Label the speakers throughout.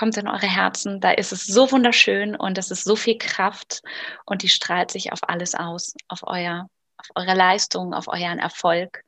Speaker 1: kommt in eure Herzen. Da ist es so wunderschön und es ist so viel Kraft und die strahlt sich auf alles aus, auf euer, auf eure Leistung, auf euren Erfolg,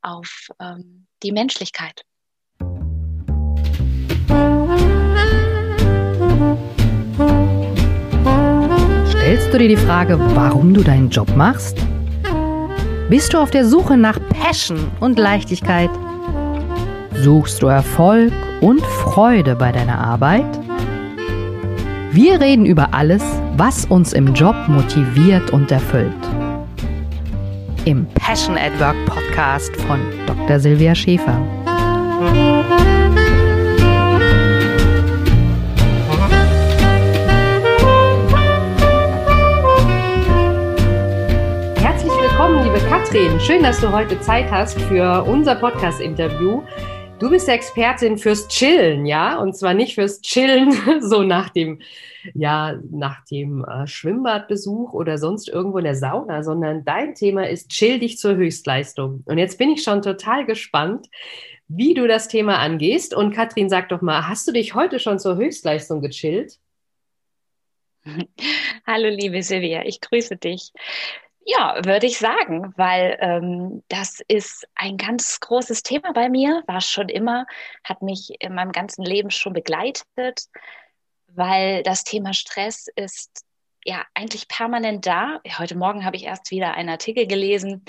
Speaker 1: auf ähm, die Menschlichkeit.
Speaker 2: Stellst du dir die Frage, warum du deinen Job machst? Bist du auf der Suche nach Passion und Leichtigkeit? Suchst du Erfolg und Freude bei deiner Arbeit? Wir reden über alles, was uns im Job motiviert und erfüllt. Im Passion at Work Podcast von Dr. Silvia Schäfer. Herzlich willkommen, liebe Katrin. Schön, dass du heute Zeit hast für unser Podcast-Interview. Du bist Expertin fürs Chillen, ja? Und zwar nicht fürs Chillen, so nach dem, ja, nach dem äh, Schwimmbadbesuch oder sonst irgendwo in der Sauna, sondern dein Thema ist Chill dich zur Höchstleistung. Und jetzt bin ich schon total gespannt, wie du das Thema angehst. Und Katrin, sag doch mal, hast du dich heute schon zur Höchstleistung gechillt?
Speaker 1: Hallo, liebe Silvia, ich grüße dich. Ja, würde ich sagen, weil ähm, das ist ein ganz großes Thema bei mir, war schon immer, hat mich in meinem ganzen Leben schon begleitet, weil das Thema Stress ist ja eigentlich permanent da. Heute Morgen habe ich erst wieder einen Artikel gelesen,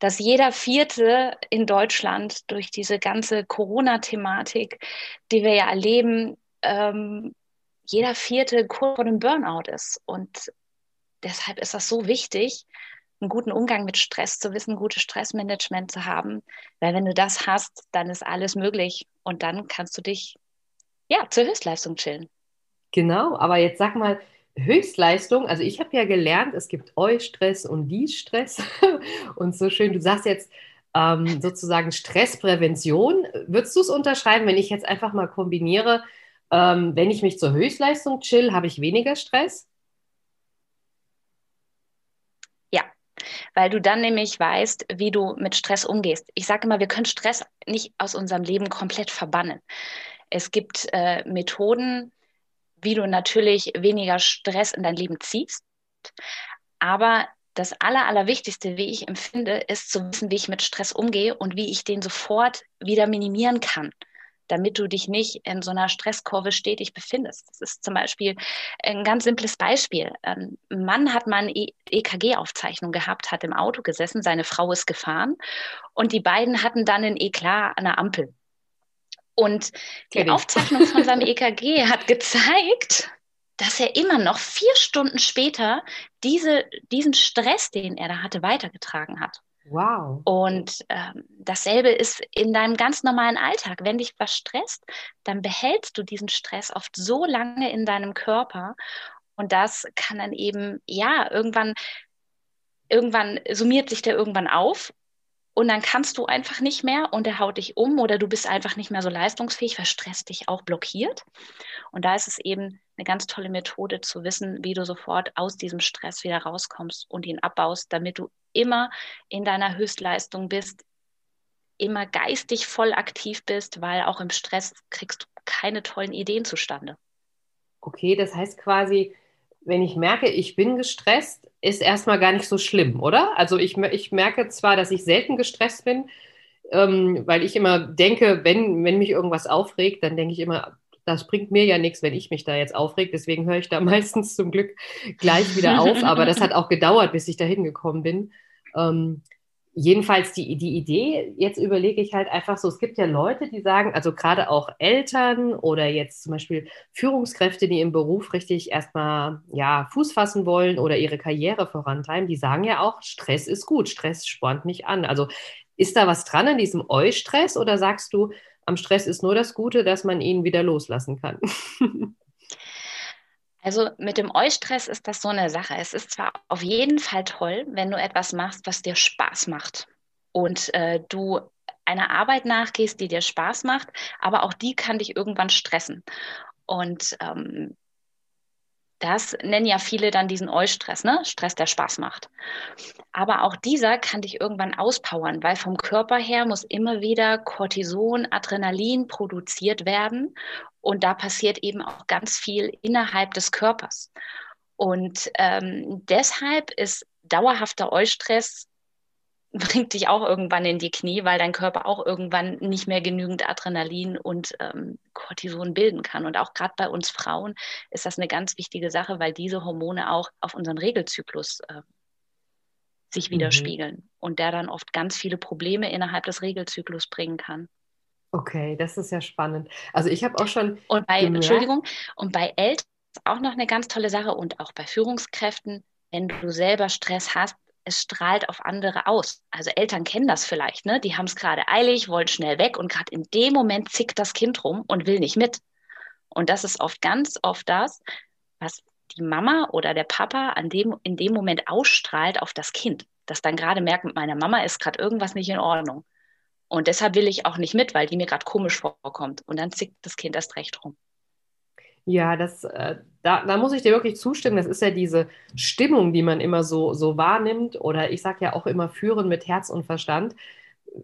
Speaker 1: dass jeder Vierte in Deutschland durch diese ganze Corona-Thematik, die wir ja erleben, ähm, jeder Vierte kurz vor dem Burnout ist. Und deshalb ist das so wichtig, einen guten Umgang mit Stress zu wissen, gutes Stressmanagement zu haben. Weil wenn du das hast, dann ist alles möglich und dann kannst du dich ja zur Höchstleistung chillen.
Speaker 2: Genau, aber jetzt sag mal, Höchstleistung, also ich habe ja gelernt, es gibt Eustress und Die-Stress und so schön, du sagst jetzt ähm, sozusagen Stressprävention. Würdest du es unterschreiben, wenn ich jetzt einfach mal kombiniere, ähm, wenn ich mich zur Höchstleistung chill, habe ich weniger Stress?
Speaker 1: Weil du dann nämlich weißt, wie du mit Stress umgehst. Ich sage immer, wir können Stress nicht aus unserem Leben komplett verbannen. Es gibt äh, Methoden, wie du natürlich weniger Stress in dein Leben ziehst. Aber das Aller, Allerwichtigste, wie ich empfinde, ist zu wissen, wie ich mit Stress umgehe und wie ich den sofort wieder minimieren kann damit du dich nicht in so einer Stresskurve stetig befindest. Das ist zum Beispiel ein ganz simples Beispiel. Ein Mann hat mal eine EKG-Aufzeichnung gehabt, hat im Auto gesessen, seine Frau ist gefahren und die beiden hatten dann ein Eklat an der Ampel. Und die Aufzeichnung von seinem EKG hat gezeigt, dass er immer noch vier Stunden später diese, diesen Stress, den er da hatte, weitergetragen hat.
Speaker 2: Wow.
Speaker 1: Und ähm, dasselbe ist in deinem ganz normalen Alltag. Wenn dich was stresst, dann behältst du diesen Stress oft so lange in deinem Körper. Und das kann dann eben, ja, irgendwann, irgendwann summiert sich der irgendwann auf und dann kannst du einfach nicht mehr und er haut dich um oder du bist einfach nicht mehr so leistungsfähig, weil Stress dich auch blockiert. Und da ist es eben eine ganz tolle Methode zu wissen, wie du sofort aus diesem Stress wieder rauskommst und ihn abbaust, damit du immer in deiner Höchstleistung bist, immer geistig voll aktiv bist, weil auch im Stress kriegst du keine tollen Ideen zustande.
Speaker 2: Okay, das heißt quasi, wenn ich merke, ich bin gestresst, ist erstmal gar nicht so schlimm, oder? Also ich, ich merke zwar, dass ich selten gestresst bin, ähm, weil ich immer denke, wenn, wenn mich irgendwas aufregt, dann denke ich immer, das bringt mir ja nichts, wenn ich mich da jetzt aufreg. Deswegen höre ich da meistens zum Glück gleich wieder auf. Aber das hat auch gedauert, bis ich da hingekommen bin. Ähm, jedenfalls die, die Idee, jetzt überlege ich halt einfach so, es gibt ja Leute, die sagen, also gerade auch Eltern oder jetzt zum Beispiel Führungskräfte, die im Beruf richtig erstmal ja, Fuß fassen wollen oder ihre Karriere vorantreiben, die sagen ja auch, Stress ist gut, Stress spornt mich an. Also ist da was dran an diesem Eustress oder sagst du, am Stress ist nur das Gute, dass man ihn wieder loslassen kann?
Speaker 1: Also mit dem Eustress ist das so eine Sache. Es ist zwar auf jeden Fall toll, wenn du etwas machst, was dir Spaß macht und äh, du einer Arbeit nachgehst, die dir Spaß macht, aber auch die kann dich irgendwann stressen. Und ähm, Das nennen ja viele dann diesen Eustress, ne? Stress, der Spaß macht. Aber auch dieser kann dich irgendwann auspowern, weil vom Körper her muss immer wieder Cortison, Adrenalin produziert werden. Und da passiert eben auch ganz viel innerhalb des Körpers. Und ähm, deshalb ist dauerhafter Eustress bringt dich auch irgendwann in die Knie, weil dein Körper auch irgendwann nicht mehr genügend Adrenalin und ähm, Cortison bilden kann. Und auch gerade bei uns Frauen ist das eine ganz wichtige Sache, weil diese Hormone auch auf unseren Regelzyklus äh, sich mhm. widerspiegeln mhm. und der dann oft ganz viele Probleme innerhalb des Regelzyklus bringen kann.
Speaker 2: Okay, das ist ja spannend. Also ich habe auch schon.
Speaker 1: Und bei, gemerkt, Entschuldigung, und bei Eltern ist auch noch eine ganz tolle Sache und auch bei Führungskräften, wenn du selber Stress hast, es strahlt auf andere aus. Also Eltern kennen das vielleicht, ne? Die haben es gerade eilig, wollen schnell weg und gerade in dem Moment zickt das Kind rum und will nicht mit. Und das ist oft ganz oft das, was die Mama oder der Papa an dem, in dem Moment ausstrahlt auf das Kind. Das dann gerade merkt, mit meiner Mama ist gerade irgendwas nicht in Ordnung. Und deshalb will ich auch nicht mit, weil die mir gerade komisch vorkommt. Und dann zickt das Kind erst recht rum.
Speaker 2: Ja, das, äh, da, da muss ich dir wirklich zustimmen. Das ist ja diese Stimmung, die man immer so, so wahrnimmt. Oder ich sage ja auch immer führen mit Herz und Verstand.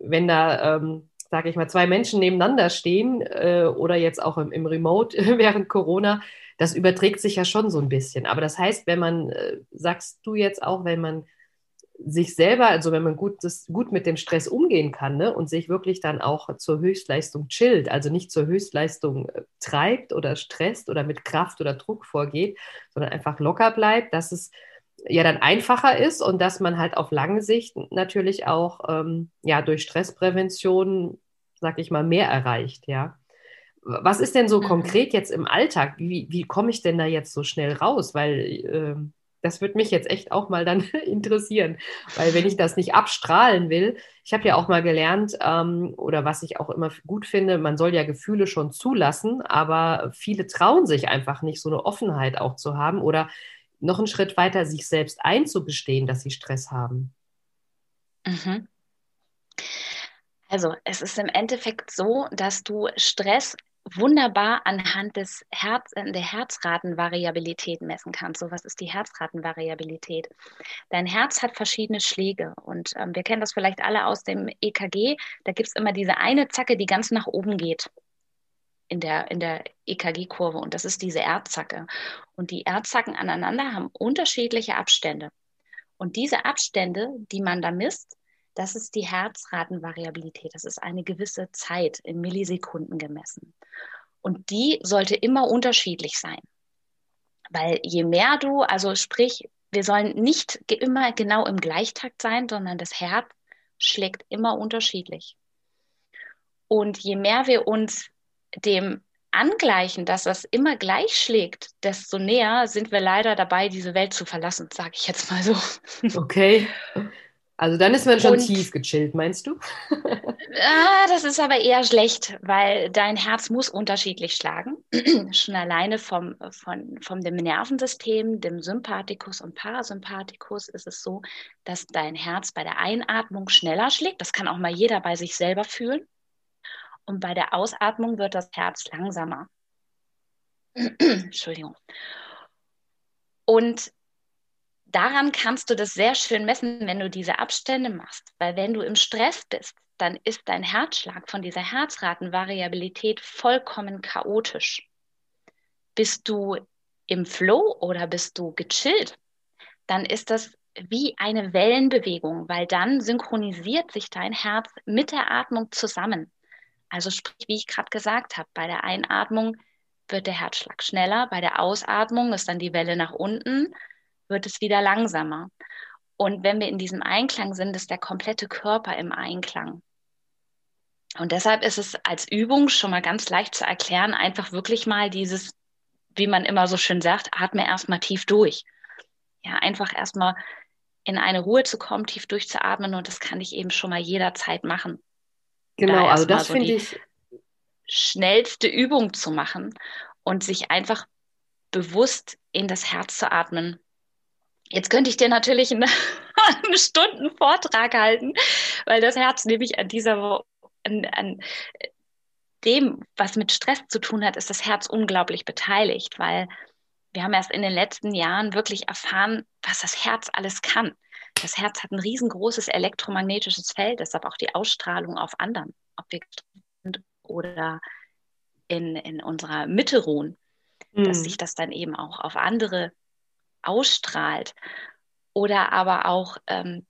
Speaker 2: Wenn da, ähm, sage ich mal, zwei Menschen nebeneinander stehen äh, oder jetzt auch im, im Remote während Corona, das überträgt sich ja schon so ein bisschen. Aber das heißt, wenn man, äh, sagst du jetzt auch, wenn man sich selber, also wenn man gut, das, gut mit dem Stress umgehen kann ne, und sich wirklich dann auch zur Höchstleistung chillt, also nicht zur Höchstleistung äh, treibt oder stresst oder mit Kraft oder Druck vorgeht, sondern einfach locker bleibt, dass es ja dann einfacher ist und dass man halt auf lange Sicht natürlich auch ähm, ja durch Stressprävention, sag ich mal, mehr erreicht, ja. Was ist denn so mhm. konkret jetzt im Alltag? Wie, wie komme ich denn da jetzt so schnell raus? Weil äh, das würde mich jetzt echt auch mal dann interessieren, weil wenn ich das nicht abstrahlen will, ich habe ja auch mal gelernt, ähm, oder was ich auch immer gut finde, man soll ja Gefühle schon zulassen, aber viele trauen sich einfach nicht, so eine Offenheit auch zu haben oder noch einen Schritt weiter, sich selbst einzugestehen, dass sie Stress haben.
Speaker 1: Mhm. Also es ist im Endeffekt so, dass du Stress wunderbar anhand des Herz, äh, der Herzratenvariabilität messen kannst. So, was ist die Herzratenvariabilität? Dein Herz hat verschiedene Schläge und ähm, wir kennen das vielleicht alle aus dem EKG. Da gibt es immer diese eine Zacke, die ganz nach oben geht in der, in der EKG-Kurve und das ist diese Erdzacke. Und die Erdzacken aneinander haben unterschiedliche Abstände. Und diese Abstände, die man da misst, das ist die Herzratenvariabilität. Das ist eine gewisse Zeit in Millisekunden gemessen. Und die sollte immer unterschiedlich sein. Weil je mehr du, also sprich, wir sollen nicht immer genau im Gleichtakt sein, sondern das Herz schlägt immer unterschiedlich. Und je mehr wir uns dem angleichen, dass das immer gleich schlägt, desto näher sind wir leider dabei, diese Welt zu verlassen, sage ich jetzt mal so.
Speaker 2: Okay. Also dann ist man schon und, tief gechillt, meinst du?
Speaker 1: ah, das ist aber eher schlecht, weil dein Herz muss unterschiedlich schlagen. schon alleine vom, von, vom dem Nervensystem, dem Sympathikus und Parasympathikus ist es so, dass dein Herz bei der Einatmung schneller schlägt. Das kann auch mal jeder bei sich selber fühlen. Und bei der Ausatmung wird das Herz langsamer. Entschuldigung. Und daran kannst du das sehr schön messen, wenn du diese Abstände machst. Weil wenn du im Stress bist, dann ist dein Herzschlag von dieser Herzratenvariabilität vollkommen chaotisch. Bist du im Flow oder bist du gechillt, dann ist das wie eine Wellenbewegung, weil dann synchronisiert sich dein Herz mit der Atmung zusammen. Also sprich, wie ich gerade gesagt habe, bei der Einatmung wird der Herzschlag schneller, bei der Ausatmung ist dann die Welle nach unten, wird es wieder langsamer. Und wenn wir in diesem Einklang sind, ist der komplette Körper im Einklang. Und deshalb ist es als Übung schon mal ganz leicht zu erklären, einfach wirklich mal dieses, wie man immer so schön sagt, atme erstmal tief durch. Ja, einfach erstmal in eine Ruhe zu kommen, tief durchzuatmen und das kann ich eben schon mal jederzeit machen.
Speaker 2: Genau, da also das so finde ich
Speaker 1: schnellste Übung zu machen und sich einfach bewusst in das Herz zu atmen Jetzt könnte ich dir natürlich einen, einen Stunden Vortrag halten, weil das Herz nämlich an dieser, an, an dem, was mit Stress zu tun hat, ist das Herz unglaublich beteiligt, weil wir haben erst in den letzten Jahren wirklich erfahren, was das Herz alles kann. Das Herz hat ein riesengroßes elektromagnetisches Feld, deshalb auch die Ausstrahlung auf anderen, ob wir sind oder in, in unserer Mitte ruhen, mhm. dass sich das dann eben auch auf andere ausstrahlt. Oder aber auch ähm,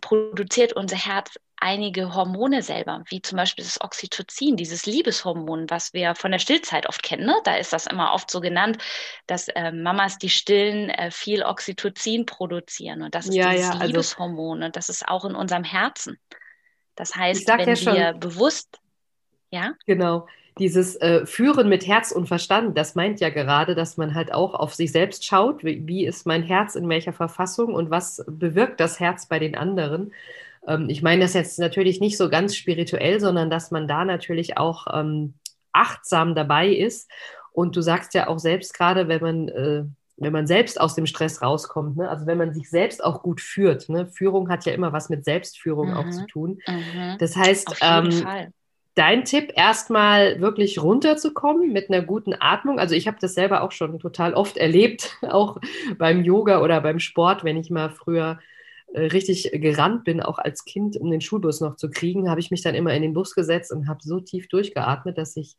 Speaker 1: produziert unser Herz einige Hormone selber, wie zum Beispiel das Oxytocin, dieses Liebeshormon, was wir von der Stillzeit oft kennen. Ne? Da ist das immer oft so genannt, dass äh, Mamas, die stillen, äh, viel Oxytocin produzieren. Und das ist ja, dieses ja, also, Liebeshormon und das ist auch in unserem Herzen. Das heißt, wenn ja wir bewusst, ja?
Speaker 2: Genau. Dieses äh, Führen mit Herz und Verstand, das meint ja gerade, dass man halt auch auf sich selbst schaut, wie, wie ist mein Herz in welcher Verfassung und was bewirkt das Herz bei den anderen. Ähm, ich meine das jetzt natürlich nicht so ganz spirituell, sondern dass man da natürlich auch ähm, achtsam dabei ist. Und du sagst ja auch selbst gerade, wenn man, äh, wenn man selbst aus dem Stress rauskommt, ne? also wenn man sich selbst auch gut führt. Ne? Führung hat ja immer was mit Selbstführung mhm. auch zu tun. Mhm. Das heißt, ähm, dein Tipp, erstmal wirklich runterzukommen mit einer guten Atmung. Also ich habe das selber auch schon total oft erlebt, auch beim Yoga oder beim Sport, wenn ich mal früher äh, richtig gerannt bin, auch als Kind, um den Schulbus noch zu kriegen, habe ich mich dann immer in den Bus gesetzt und habe so tief durchgeatmet, dass ich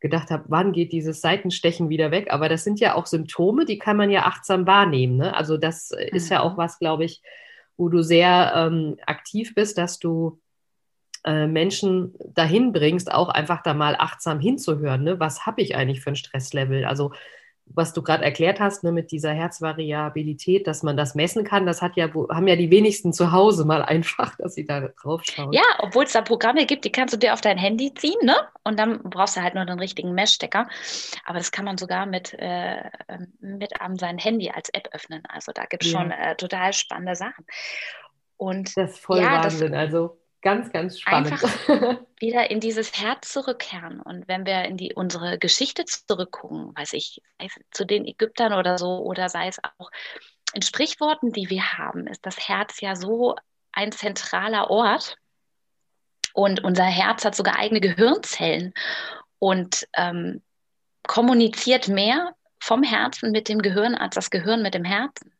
Speaker 2: gedacht habe, wann geht dieses Seitenstechen wieder weg? Aber das sind ja auch Symptome, die kann man ja achtsam wahrnehmen. Ne? Also das mhm. ist ja auch mhm. was, glaube ich, wo du sehr ähm, aktiv bist, dass du äh, Menschen dahin bringst, auch einfach da mal achtsam hinzuhören. Ne? Was habe ich eigentlich für ein Stresslevel? Also was du gerade erklärt hast, ne, mit dieser Herzvariabilität, dass man das messen kann, das hat ja, haben ja die wenigsten zu Hause mal einfach, dass sie da drauf schauen.
Speaker 1: Ja, obwohl es da Programme gibt, die kannst du dir auf dein Handy ziehen, ne? Und dann brauchst du halt nur den richtigen Messstecker. Aber das kann man sogar mit, äh, mit am sein Handy als App öffnen. Also da gibt es ja. schon äh, total spannende Sachen.
Speaker 2: Und das ist voll ja, Wahnsinn. Das, also Ganz, ganz spannend.
Speaker 1: Einfach wieder in dieses Herz zurückkehren. Und wenn wir in die, unsere Geschichte zurückgucken, weiß ich, zu den Ägyptern oder so, oder sei es auch in Sprichworten, die wir haben, ist das Herz ja so ein zentraler Ort. Und unser Herz hat sogar eigene Gehirnzellen und ähm, kommuniziert mehr vom Herzen mit dem Gehirn als das Gehirn mit dem Herzen.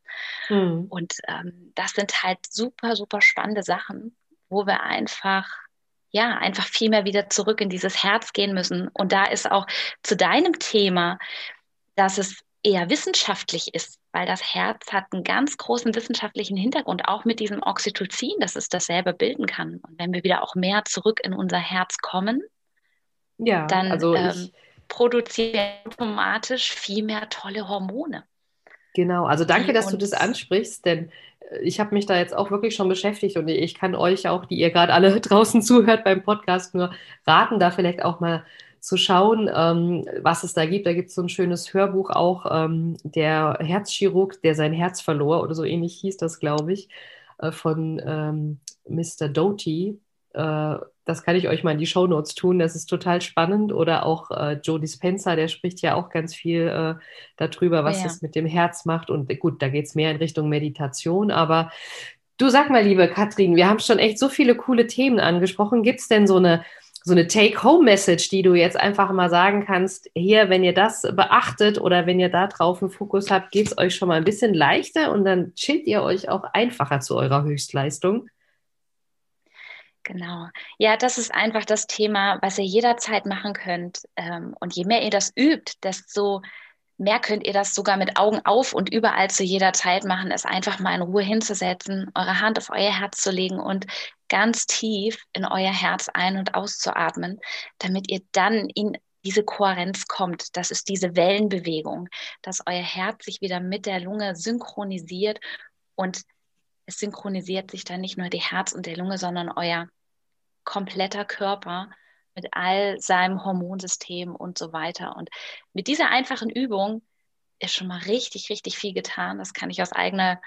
Speaker 1: Mhm. Und ähm, das sind halt super, super spannende Sachen wo wir einfach ja, einfach viel mehr wieder zurück in dieses Herz gehen müssen. Und da ist auch zu deinem Thema, dass es eher wissenschaftlich ist, weil das Herz hat einen ganz großen wissenschaftlichen Hintergrund, auch mit diesem Oxytocin, dass es dasselbe bilden kann. Und wenn wir wieder auch mehr zurück in unser Herz kommen, ja, dann also ähm, produzieren wir automatisch viel mehr tolle Hormone.
Speaker 2: Genau, also danke, dass du das ansprichst, denn ich habe mich da jetzt auch wirklich schon beschäftigt und ich kann euch auch, die ihr gerade alle draußen zuhört beim Podcast, nur raten, da vielleicht auch mal zu schauen, ähm, was es da gibt. Da gibt es so ein schönes Hörbuch auch, ähm, der Herzchirurg, der sein Herz verlor oder so ähnlich hieß das, glaube ich, äh, von ähm, Mr. Doty. Äh, das kann ich euch mal in die Show Notes tun. Das ist total spannend. Oder auch äh, Joe Dispenza, der spricht ja auch ganz viel äh, darüber, was ja. es mit dem Herz macht. Und gut, da geht es mehr in Richtung Meditation. Aber du sag mal, liebe Katrin, wir haben schon echt so viele coole Themen angesprochen. Gibt es denn so eine so eine Take-Home-Message, die du jetzt einfach mal sagen kannst, hier, wenn ihr das beachtet oder wenn ihr da drauf einen Fokus habt, geht es euch schon mal ein bisschen leichter und dann chillt ihr euch auch einfacher zu eurer Höchstleistung.
Speaker 1: Genau. Ja, das ist einfach das Thema, was ihr jederzeit machen könnt. Ähm, und je mehr ihr das übt, desto mehr könnt ihr das sogar mit Augen auf und überall zu jeder Zeit machen, es einfach mal in Ruhe hinzusetzen, eure Hand auf euer Herz zu legen und ganz tief in euer Herz ein- und auszuatmen, damit ihr dann in diese Kohärenz kommt. Das ist diese Wellenbewegung, dass euer Herz sich wieder mit der Lunge synchronisiert und es synchronisiert sich dann nicht nur die Herz und der Lunge, sondern euer kompletter Körper mit all seinem Hormonsystem und so weiter. Und mit dieser einfachen Übung ist schon mal richtig, richtig viel getan. Das kann ich aus eigener,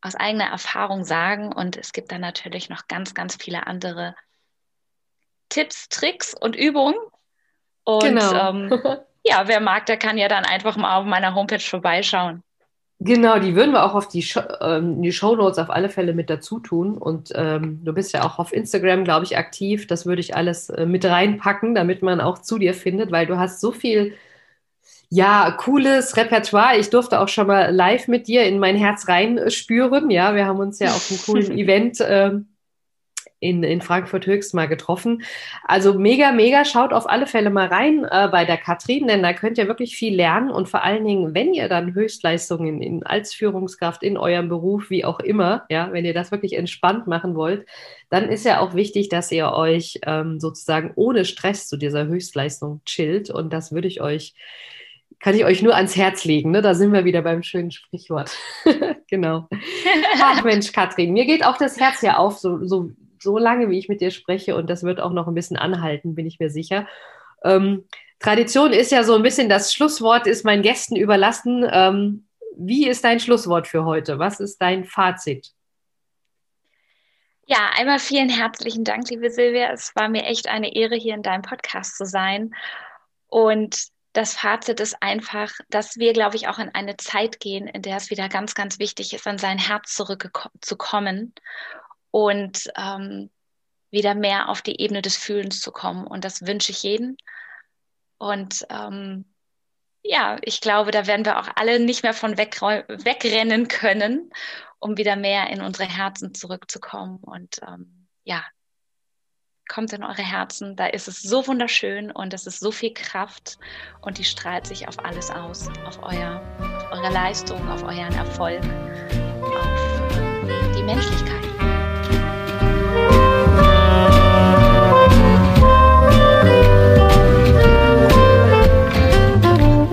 Speaker 1: aus eigener Erfahrung sagen. Und es gibt dann natürlich noch ganz, ganz viele andere Tipps, Tricks und Übungen. Und genau. ähm, ja, wer mag, der kann ja dann einfach mal auf meiner Homepage vorbeischauen.
Speaker 2: Genau, die würden wir auch auf die, Show, ähm, die Show Notes auf alle Fälle mit dazu tun. Und ähm, du bist ja auch auf Instagram, glaube ich, aktiv. Das würde ich alles äh, mit reinpacken, damit man auch zu dir findet, weil du hast so viel Ja, cooles Repertoire. Ich durfte auch schon mal live mit dir in mein Herz reinspüren. Ja, wir haben uns ja auf einem coolen Event äh, in, in Frankfurt höchst mal getroffen. Also mega, mega. Schaut auf alle Fälle mal rein äh, bei der Katrin, denn da könnt ihr wirklich viel lernen. Und vor allen Dingen, wenn ihr dann Höchstleistungen in, als Führungskraft in eurem Beruf, wie auch immer, ja, wenn ihr das wirklich entspannt machen wollt, dann ist ja auch wichtig, dass ihr euch ähm, sozusagen ohne Stress zu dieser Höchstleistung chillt. Und das würde ich euch kann ich euch nur ans Herz legen. Ne? Da sind wir wieder beim schönen Sprichwort. genau. Ach Mensch, Katrin, mir geht auch das Herz ja auf, so, so so lange, wie ich mit dir spreche und das wird auch noch ein bisschen anhalten, bin ich mir sicher. Ähm, Tradition ist ja so ein bisschen das Schlusswort, ist meinen Gästen überlassen. Ähm, wie ist dein Schlusswort für heute? Was ist dein Fazit?
Speaker 1: Ja, einmal vielen herzlichen Dank, liebe Silvia. Es war mir echt eine Ehre, hier in deinem Podcast zu sein. Und das Fazit ist einfach, dass wir, glaube ich, auch in eine Zeit gehen, in der es wieder ganz, ganz wichtig ist, an sein Herz zurückzukommen und ähm, wieder mehr auf die Ebene des Fühlens zu kommen. Und das wünsche ich jedem. Und ähm, ja, ich glaube, da werden wir auch alle nicht mehr von wegrennen können, um wieder mehr in unsere Herzen zurückzukommen. Und ähm, ja, kommt in eure Herzen, da ist es so wunderschön und es ist so viel Kraft und die strahlt sich auf alles aus, auf, euer, auf eure Leistung, auf euren Erfolg, auf die Menschlichkeit.